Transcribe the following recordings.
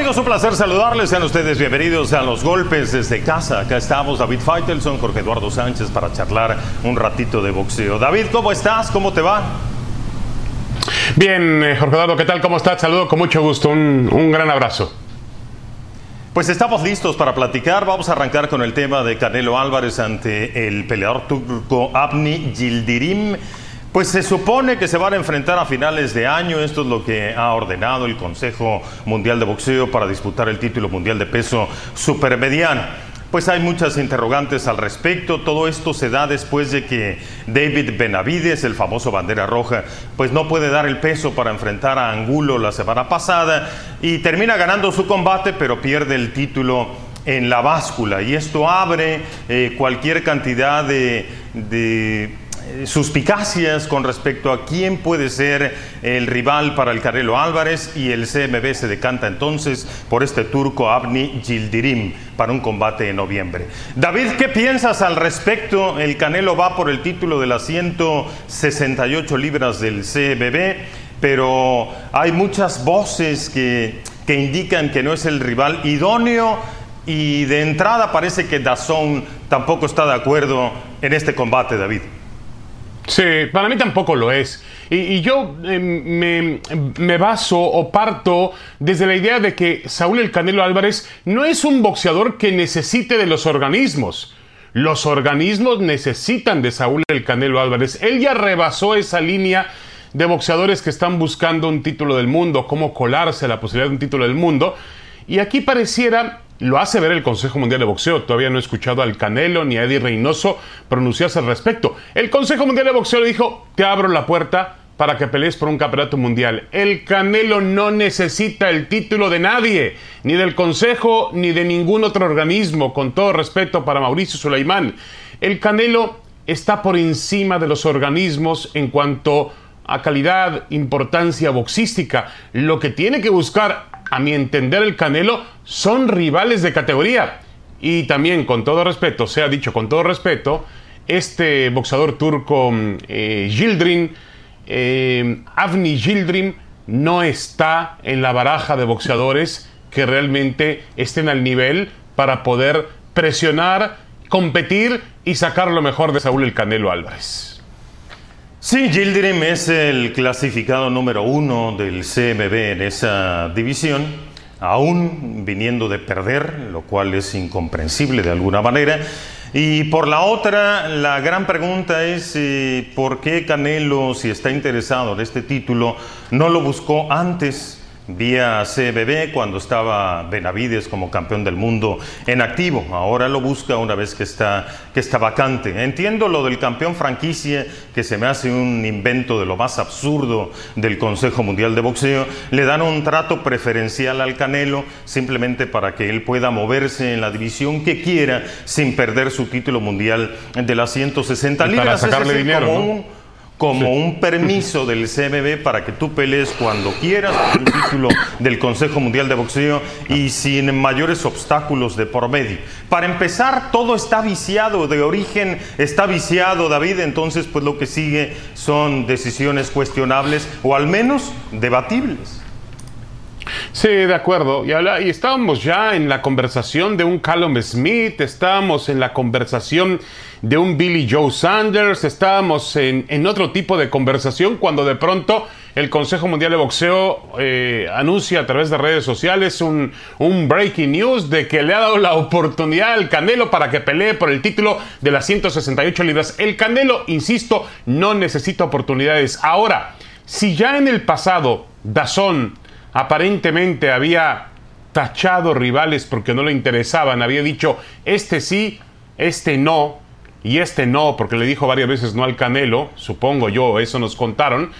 Amigos, un placer saludarles. Sean ustedes bienvenidos a los golpes desde casa. Acá estamos David Feitelson, Jorge Eduardo Sánchez para charlar un ratito de boxeo. David, ¿cómo estás? ¿Cómo te va? Bien, eh, Jorge Eduardo, ¿qué tal? ¿Cómo estás? Saludo con mucho gusto. Un, un gran abrazo. Pues estamos listos para platicar. Vamos a arrancar con el tema de Canelo Álvarez ante el peleador turco Abni Yildirim. Pues se supone que se van a enfrentar a finales de año. Esto es lo que ha ordenado el Consejo Mundial de Boxeo para disputar el título mundial de peso supermediano. Pues hay muchas interrogantes al respecto. Todo esto se da después de que David Benavides, el famoso bandera roja, pues no puede dar el peso para enfrentar a Angulo la semana pasada y termina ganando su combate, pero pierde el título en la báscula. Y esto abre eh, cualquier cantidad de, de suspicacias con respecto a quién puede ser el rival para el Carrelo Álvarez y el CMB se decanta entonces por este turco Abni Yildirim para un combate en noviembre. David, ¿qué piensas al respecto? El Canelo va por el título de las 168 libras del CMB, pero hay muchas voces que, que indican que no es el rival idóneo y de entrada parece que Dazón tampoco está de acuerdo en este combate, David. Sí, para mí tampoco lo es. Y, yo eh, me, baso o parto desde la idea de que Saúl El Canelo Álvarez no es un boxeador que necesite de los organismos. Los organismos necesitan de Saúl El Canelo Álvarez. Él ya rebasó esa línea de boxeadores que están buscando un título del mundo, cómo colarse a la posibilidad de un título del mundo. Y aquí pareciera lo hace ver el Consejo Mundial de Boxeo. Todavía no he escuchado al Canelo ni a Eddie Reynoso pronunciarse al respecto. El Consejo Mundial de Boxeo le dijo, te abro la puerta para que pelees por un campeonato mundial. El Canelo no necesita el título de nadie, ni del Consejo, ni de ningún otro organismo, con todo respeto para Mauricio Sulaimán. El Canelo está por encima de los organismos en cuanto a calidad, importancia boxística. Lo que tiene que buscar a mi entender, el Canelo son rivales de categoría. Y también, con todo respeto, se ha dicho con todo respeto, este boxeador turco eh, Gildrin, eh, Avni Gildrin, no está en la baraja de boxeadores que realmente estén al nivel para poder presionar, competir y sacar lo mejor de Saúl el Canelo Álvarez. Sí, Gildirim es el clasificado número uno del CMB en esa división, aún viniendo de perder, lo cual es incomprensible de alguna manera. Y por la otra, la gran pregunta es eh, por qué Canelo, si está interesado en este título, no lo buscó antes vía CBB cuando estaba Benavides como campeón del mundo en activo. Ahora lo busca una vez que está, que está vacante. Entiendo lo del campeón franquicia, que se me hace un invento de lo más absurdo del Consejo Mundial de Boxeo. Le dan un trato preferencial al Canelo simplemente para que él pueda moverse en la división que quiera sin perder su título mundial de las 160 libras. Para sacarle dinero, como un permiso del CMB para que tú pelees cuando quieras un título del Consejo Mundial de Boxeo y sin mayores obstáculos de por medio. Para empezar, todo está viciado, de origen está viciado, David, entonces pues lo que sigue son decisiones cuestionables o al menos debatibles. Sí, de acuerdo. Y, y, estábamos ya en la conversación de un Callum Smith, estábamos en la conversación de un Billy Joe Sanders, estábamos en, otro tipo de conversación cuando de pronto el Consejo Mundial de Boxeo eh, anuncia a través de redes sociales un, un, breaking news de que le ha dado la oportunidad al Canelo para que pelee por el título de las 168 libras. El Canelo, insisto, no necesita oportunidades. Ahora, si ya en el pasado Dazón aparentemente había tachado rivales porque no le interesaban, había dicho este sí, este no, y este no, porque le dijo varias veces no al Canelo, supongo yo, eso nos contaron,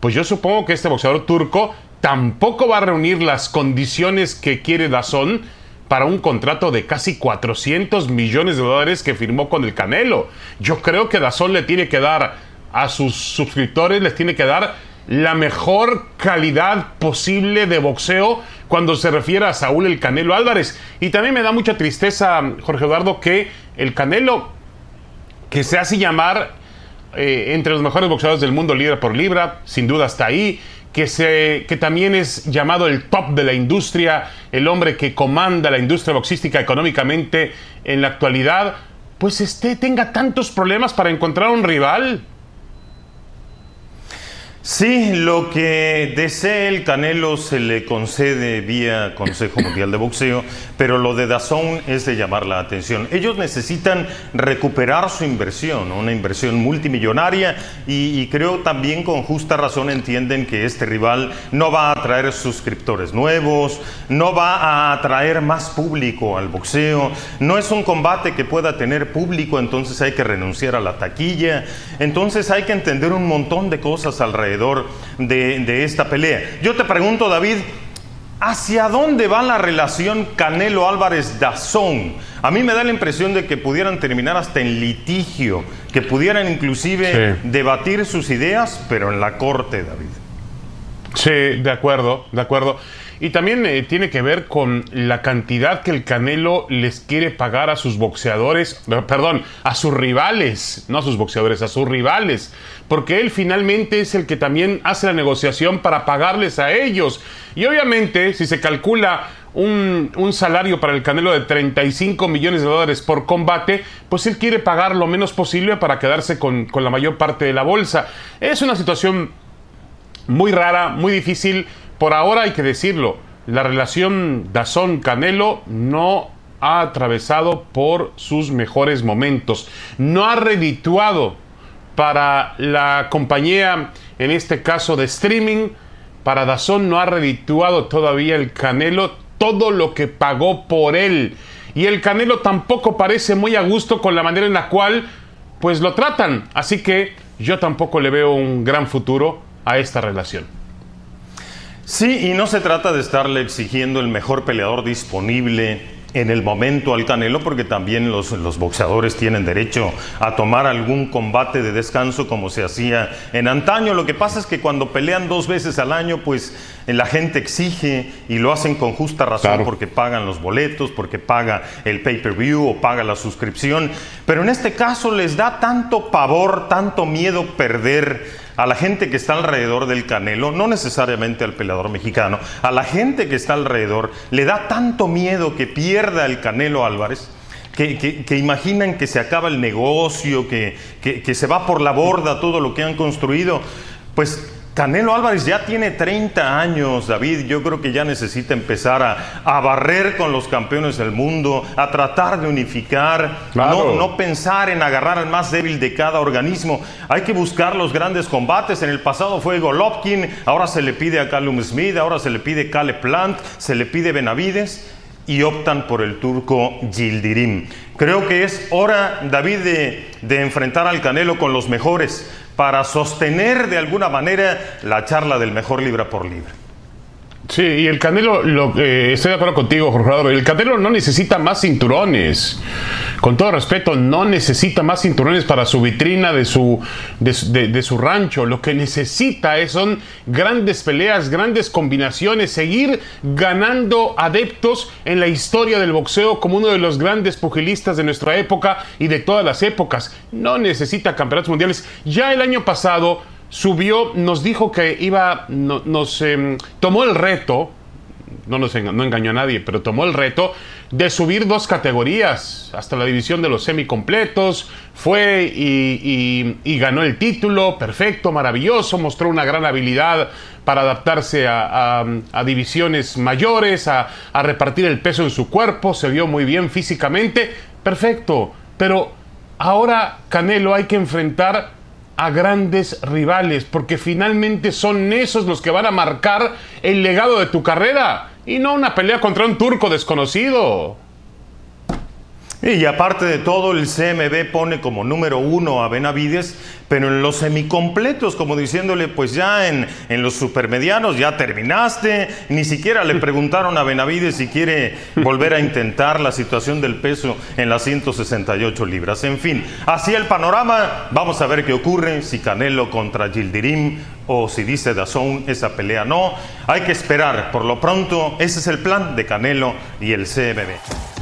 pues yo supongo que este boxeador turco tampoco va a reunir las condiciones que quiere Dazón para un contrato de casi 400 millones de dólares que firmó con el Canelo. Yo creo que Dazón le tiene que dar a sus suscriptores, les tiene que dar la mejor calidad posible de boxeo cuando se refiere a Saúl el Canelo Álvarez. Y también me da mucha tristeza, Jorge Eduardo, que el Canelo que se hace llamar eh, entre los mejores boxeadores del mundo, libra por libra, sin duda está ahí, que, se, que también es llamado el top de la industria, el hombre que comanda la industria boxística económicamente en la actualidad, pues este tenga tantos problemas para encontrar un rival. Sí, lo que desee el Canelo se le concede vía Consejo Mundial de Boxeo, pero lo de Dazón es de llamar la atención. Ellos necesitan recuperar su inversión, una inversión multimillonaria, y, creo también con justa razón entienden que este rival no va a atraer suscriptores nuevos, no va a atraer más público al boxeo, no es un combate que pueda tener público, entonces hay que renunciar a la taquilla, entonces hay que entender un montón de cosas alrededor de, esta pelea. Yo te pregunto, David, ¿Hacia dónde va la relación Canelo Álvarez-Dazón? A mí me da la impresión de que pudieran terminar hasta en litigio, que pudieran inclusive debatir sus ideas, pero en la corte, David. Sí, de acuerdo, de acuerdo. Y también eh, tiene que ver con la cantidad que el Canelo les quiere pagar a sus boxeadores, perdón, a sus rivales, no a sus boxeadores, a sus rivales, porque él finalmente es el que también hace la negociación para pagarles a ellos. Y obviamente, si se calcula un, salario para el Canelo de 35 millones de dólares por combate, pues él quiere pagar lo menos posible para quedarse con la mayor parte de la bolsa. Es una situación muy rara, muy difícil por ahora hay que decirlo, la relación Dazón-Canelo no ha atravesado por sus mejores momentos. No ha redituado para la compañía, en este caso de streaming, para Dazón no ha redituado todavía el Canelo todo lo que pagó por él. Y el Canelo tampoco parece muy a gusto con la manera en la cual pues lo tratan. Así que yo tampoco le veo un gran futuro a esta relación. Sí, y no se trata de estarle exigiendo el mejor peleador disponible en el momento al Canelo, porque también los, los, boxeadores tienen derecho a tomar algún combate de descanso como se hacía en antaño. Lo que pasa es que cuando pelean dos veces al año, pues la gente exige y lo hacen con justa razón porque pagan los boletos, porque paga el pay-per-view o paga la suscripción. Pero en este caso les da tanto pavor, tanto miedo perder a la gente que está alrededor del Canelo, no necesariamente al peleador mexicano, a la gente que está alrededor, le da tanto miedo que pierda el Canelo Álvarez. Que, imaginan que se acaba el negocio, que, que se va por la borda todo lo que han construido, pues Canelo Álvarez ya tiene 30 años, David. Yo creo que ya necesita empezar a, barrer con los campeones del mundo, a tratar de unificar, no, no, pensar en agarrar al más débil de cada organismo. Hay que buscar los grandes combates. En el pasado fue Golovkin, ahora se le pide a Callum Smith, ahora se le pide Cale Plant, se le pide Benavides y optan por el turco Gildirim. Creo que es hora, David, de, de enfrentar al Canelo con los mejores para sostener de alguna manera la charla del mejor libra por libra. Sí, y el Canelo, lo, estoy de acuerdo contigo, Jorge El Canelo no necesita más cinturones. Con todo respeto, no necesita más cinturones para su vitrina de su, de, su rancho. Lo que necesita es, son grandes peleas, grandes combinaciones, seguir ganando adeptos en la historia del boxeo como uno de los grandes pugilistas de nuestra época y de todas las épocas. No necesita campeonatos mundiales. Ya el año pasado subió, nos dijo que iba, nos em, tomó el reto, no nos no engañó a nadie, pero tomó el reto de subir dos categorías hasta la división de los semicompletos, fue y, ganó el título, perfecto, maravilloso, mostró una gran habilidad para adaptarse a, divisiones mayores, a, a repartir el peso en su cuerpo, se vio muy bien físicamente, perfecto, pero ahora Canelo hay que enfrentar a grandes rivales, porque finalmente son esos los que van a marcar el legado de tu carrera y no una pelea contra un turco desconocido. Y aparte de todo, el CMB pone como número uno a Benavides, pero en los semicompletos, como diciéndole, pues ya en, en, los supermedianos ya terminaste. Ni siquiera le preguntaron a Benavides si quiere volver a intentar la situación del peso en las 168 libras. En fin, así el panorama. Vamos a ver qué ocurre si Canelo contra Gildirim o si dice Dazón esa pelea no. Hay que esperar. Por lo pronto, ese es el plan de Canelo y el CMB.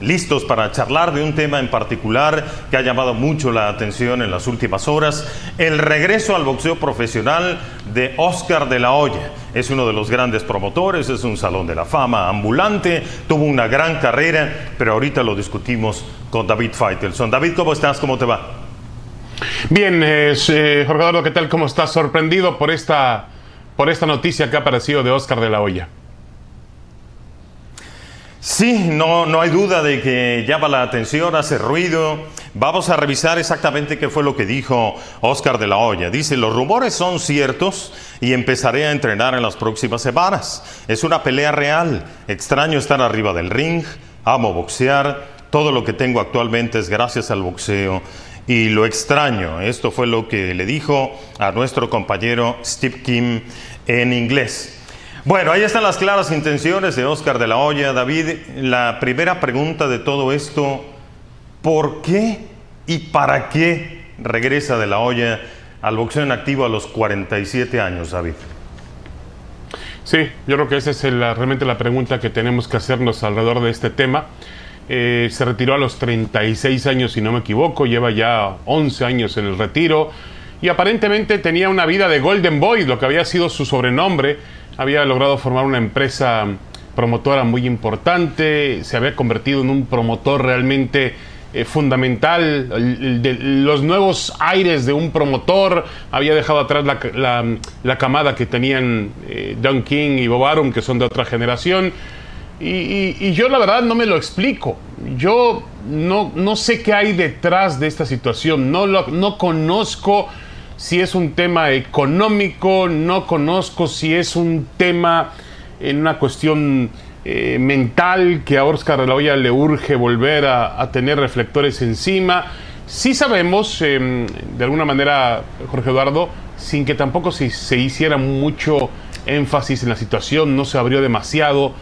Listos para charlar de un tema en particular que ha llamado mucho la atención en las últimas horas, el regreso al boxeo profesional de Oscar de la Hoya. Es uno de los grandes promotores, es un salón de la fama ambulante, tuvo una gran carrera, pero ahorita lo discutimos con David Feitelson. David, ¿cómo estás? ¿Cómo te va? Bien, eh, Jorge Eduardo, ¿qué tal? ¿Cómo estás? Sorprendido por esta, por esta noticia que ha aparecido de Oscar de la Hoya. Sí, no, no hay duda de que llama la atención, hace ruido. Vamos a revisar exactamente qué fue lo que dijo Oscar de la Hoya. Dice, los rumores son ciertos y empezaré a entrenar en las próximas semanas. Es una pelea real. Extraño estar arriba del ring, amo boxear. Todo lo que tengo actualmente es gracias al boxeo y lo extraño. Esto fue lo que le dijo a nuestro compañero Steve Kim en inglés. Bueno, ahí están las claras intenciones de Oscar de la Hoya. David, la primera pregunta de todo esto, ¿por qué y para qué regresa de la Hoya al boxeo en activo a los 47 años, David? Sí, yo creo que esa es realmente la pregunta que tenemos que hacernos alrededor de este tema. Eh, se retiró a los 36 años, si no me equivoco, lleva ya 11 años en el retiro y aparentemente tenía una vida de Golden Boy, lo que había sido su sobrenombre había logrado formar una empresa promotora muy importante, se había convertido en un promotor realmente eh, fundamental, los nuevos aires de un promotor, había dejado atrás la, camada que tenían eh, King y Bob Arum, que son de otra generación, y, yo la verdad no me lo explico, yo no, no sé qué hay detrás de esta situación, no, no conozco si es un tema económico, no conozco si es un tema en una cuestión eh, mental que a Oscar de la Hoya le urge volver a, tener reflectores encima. Sí sabemos, em, de alguna manera, Jorge Eduardo, sin que tampoco se, hiciera mucho énfasis en la situación, no se abrió demasiado,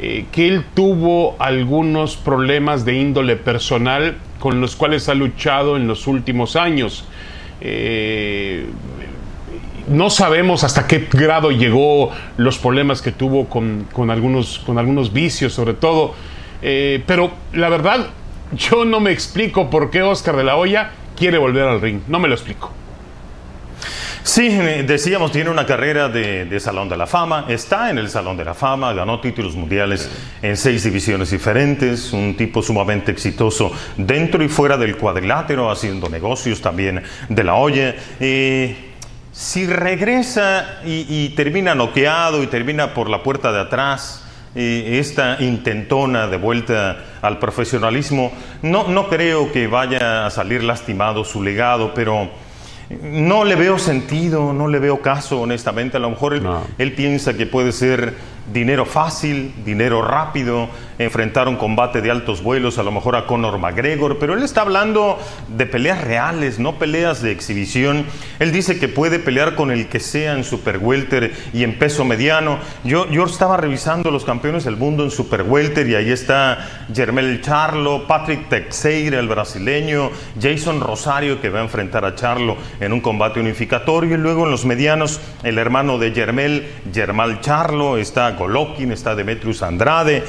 eh, que él tuvo algunos problemas de índole personal con los cuales ha luchado en los últimos años. Eh, no sabemos hasta qué grado llegó los problemas que tuvo con, algunos, con algunos vicios, sobre todo. Eh, pero la verdad, yo no me explico por qué Oscar de la Hoya quiere volver al ring. No me lo explico. Sí, decíamos, tiene una carrera de, Salón de la Fama, está en el Salón de la Fama, ganó títulos mundiales en seis divisiones diferentes, un tipo sumamente exitoso dentro y fuera del cuadrilátero, haciendo negocios también de la olla. si regresa y, termina noqueado y termina por la puerta de atrás, esta intentona de vuelta al profesionalismo, no, no creo que vaya a salir lastimado su legado, pero no le veo sentido, no le veo caso, honestamente. A lo mejor él, piensa que puede ser dinero fácil, dinero rápido, enfrentar un combate de altos vuelos, a lo mejor a Conor McGregor, pero él está hablando de peleas reales, no peleas de exhibición. Él dice que puede pelear con el que sea en super welter y en peso mediano. Yo, yo estaba revisando los campeones del mundo en super welter y ahí está Germel Charlo, Patrick Teixeira, el brasileño, Jason Rosario que va a enfrentar a Charlo en un combate unificatorio y luego en los medianos el hermano de Germel, Germal Charlo, está Golovkin, está Demetrius Andrade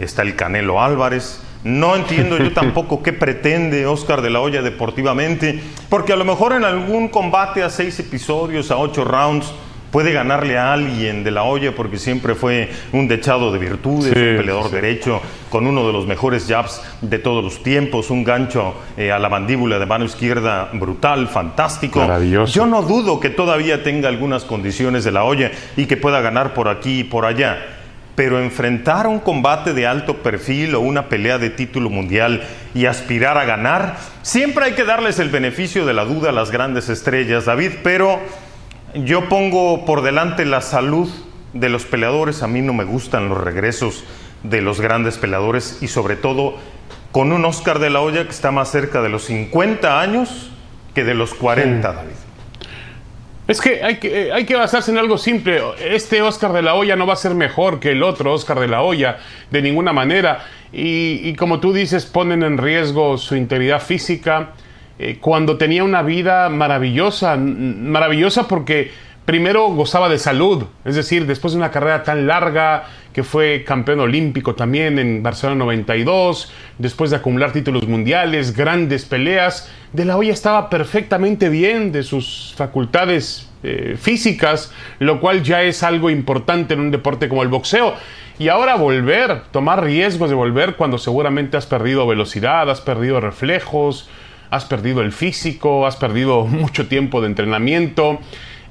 está el Canelo Álvarez. No entiendo yo tampoco qué pretende Oscar de la Hoya deportivamente, porque a lo mejor en algún combate a seis episodios, a ocho rounds, puede ganarle a alguien de la olla porque siempre fue un dechado de virtudes, un peleador derecho con uno de los mejores jabs de todos los tiempos, un gancho eh, a la mandíbula de mano izquierda brutal, fantástico. Maravilloso. Yo no dudo que todavía tenga algunas condiciones de la olla y que pueda ganar por aquí y por allá pero enfrentar un combate de alto perfil o una pelea de título mundial y aspirar a ganar, siempre hay que darles el beneficio de la duda a las grandes estrellas, David, pero yo pongo por delante la salud de los peleadores, a mí no me gustan los regresos de los grandes peleadores y sobre todo con un Oscar de la Hoya que está más cerca de los 50 años que de los 40, David. Es que hay, que eh, hay que basarse en algo simple. Este Oscar de la Hoya no va a ser mejor que el otro Oscar de la Hoya, de ninguna manera. Y, como tú dices, ponen en riesgo su integridad física. Eh, cuando tenía una vida maravillosa, maravillosa porque primero gozaba de salud, es decir, después de una carrera tan larga, que fue campeón olímpico también en Barcelona 92, después de acumular títulos mundiales, grandes peleas, De la Hoya estaba perfectamente bien de sus facultades eh, físicas, lo cual ya es algo importante en un deporte como el boxeo. Y ahora volver, tomar riesgos de volver cuando seguramente has perdido velocidad, has perdido reflejos, has perdido el físico, has perdido mucho tiempo de entrenamiento.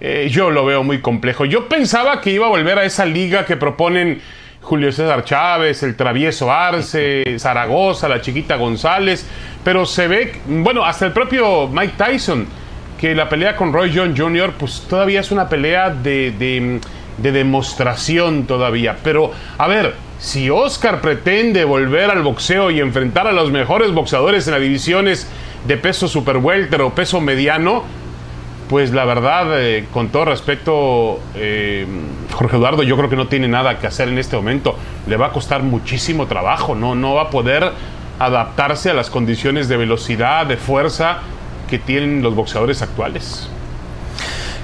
Eh, yo lo veo muy complejo. Yo pensaba que iba a volver a esa liga que proponen Julio César Chávez, el travieso Arce, Zaragoza, la chiquita González, pero se ve, bueno, hasta el propio Mike Tyson, que la pelea con Roy John Jr., pues todavía es una pelea de, de, de demostración todavía. Pero, a ver, si Oscar pretende volver al boxeo y enfrentar a los mejores boxeadores en las divisiones de peso super welter o peso mediano, pues la verdad, eh, con todo respeto, eh, Jorge Eduardo, yo creo que no tiene nada que hacer en este momento. Le va a costar muchísimo trabajo, no, no va a poder adaptarse a las condiciones de velocidad, de fuerza que tienen los boxeadores actuales.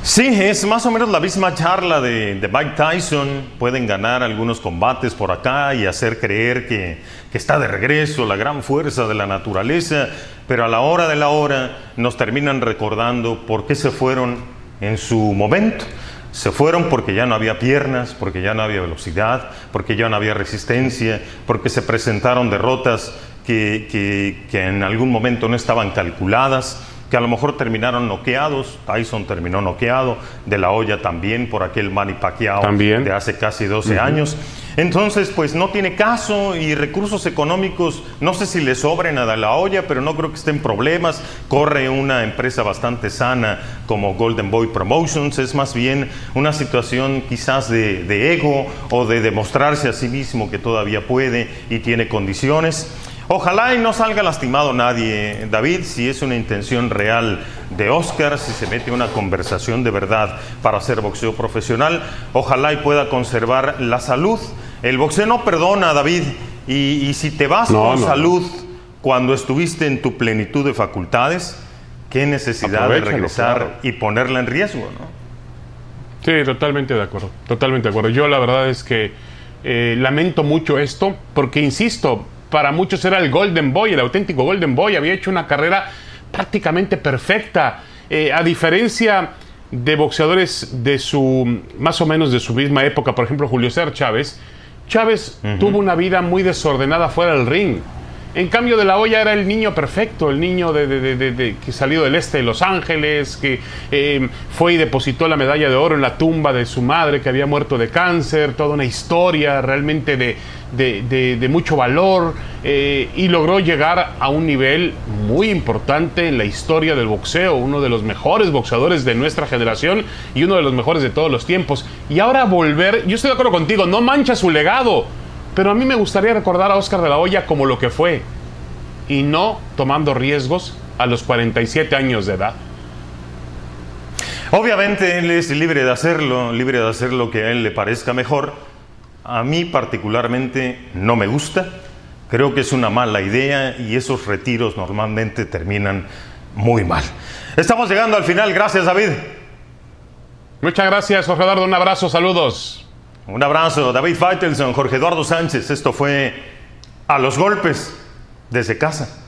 Sí, es más o menos la misma charla de, Mike Tyson. Pueden ganar algunos combates por acá y hacer creer que, que, está de regreso la gran fuerza de la naturaleza, pero a la hora de la hora nos terminan recordando por qué se fueron en su momento. Se fueron porque ya no había piernas, porque ya no había velocidad, porque ya no había resistencia, porque se presentaron derrotas que, que, que en algún momento no estaban calculadas que a lo mejor terminaron noqueados. Tyson terminó noqueado, De la olla también por aquel Manny Pacquiao ¿También? de hace casi 12 uh -huh. años. Entonces, pues no tiene caso y recursos económicos, no sé si le sobren a De la olla, pero no creo que estén problemas. Corre una empresa bastante sana como Golden Boy Promotions, es más bien una situación quizás de, de ego o de demostrarse a sí mismo que todavía puede y tiene condiciones. Ojalá y no salga lastimado nadie, David, si es una intención real de Oscar, si se mete una conversación de verdad para hacer boxeo profesional, ojalá y pueda conservar la salud. El boxeo no perdona, David, y, y si te vas no, con no, salud cuando estuviste en tu plenitud de facultades, qué necesidad Aprovechalo, de regresar claro. y ponerla en riesgo, ¿no? Sí, totalmente de acuerdo, totalmente de acuerdo. Yo la verdad es que eh, lamento mucho esto, porque insisto, para muchos era el Golden Boy, el auténtico Golden Boy, había hecho una carrera prácticamente perfecta, eh, a diferencia de boxeadores de su, más o menos de su misma época, por ejemplo Julio César Chávez, Chávez uh -huh. tuvo una vida muy desordenada fuera del ring. En cambio, De La Hoya era el niño perfecto, el niño de, de, de, de que salió del este de Los Ángeles, que eh, fue y depositó la medalla de oro en la tumba de su madre que había muerto de cáncer, toda una historia realmente de, mucho valor eh, y logró llegar a un nivel muy importante en la historia del boxeo, uno de los mejores boxeadores de nuestra generación y uno de los mejores de todos los tiempos. Y ahora volver, yo estoy de acuerdo contigo, no mancha su legado pero a mí me gustaría recordar a Oscar de la Hoya como lo que fue y no tomando riesgos a los 47 años de edad. Obviamente él es libre de hacerlo, libre de hacer lo que a él le parezca mejor. A mí particularmente no me gusta. Creo que es una mala idea y esos retiros normalmente terminan muy mal. Estamos llegando al final. Gracias, David. Muchas gracias, Jorge Eduardo. Un abrazo, saludos. Un abrazo, David Faitelson, Jorge Eduardo Sánchez. Esto fue A los Golpes desde casa.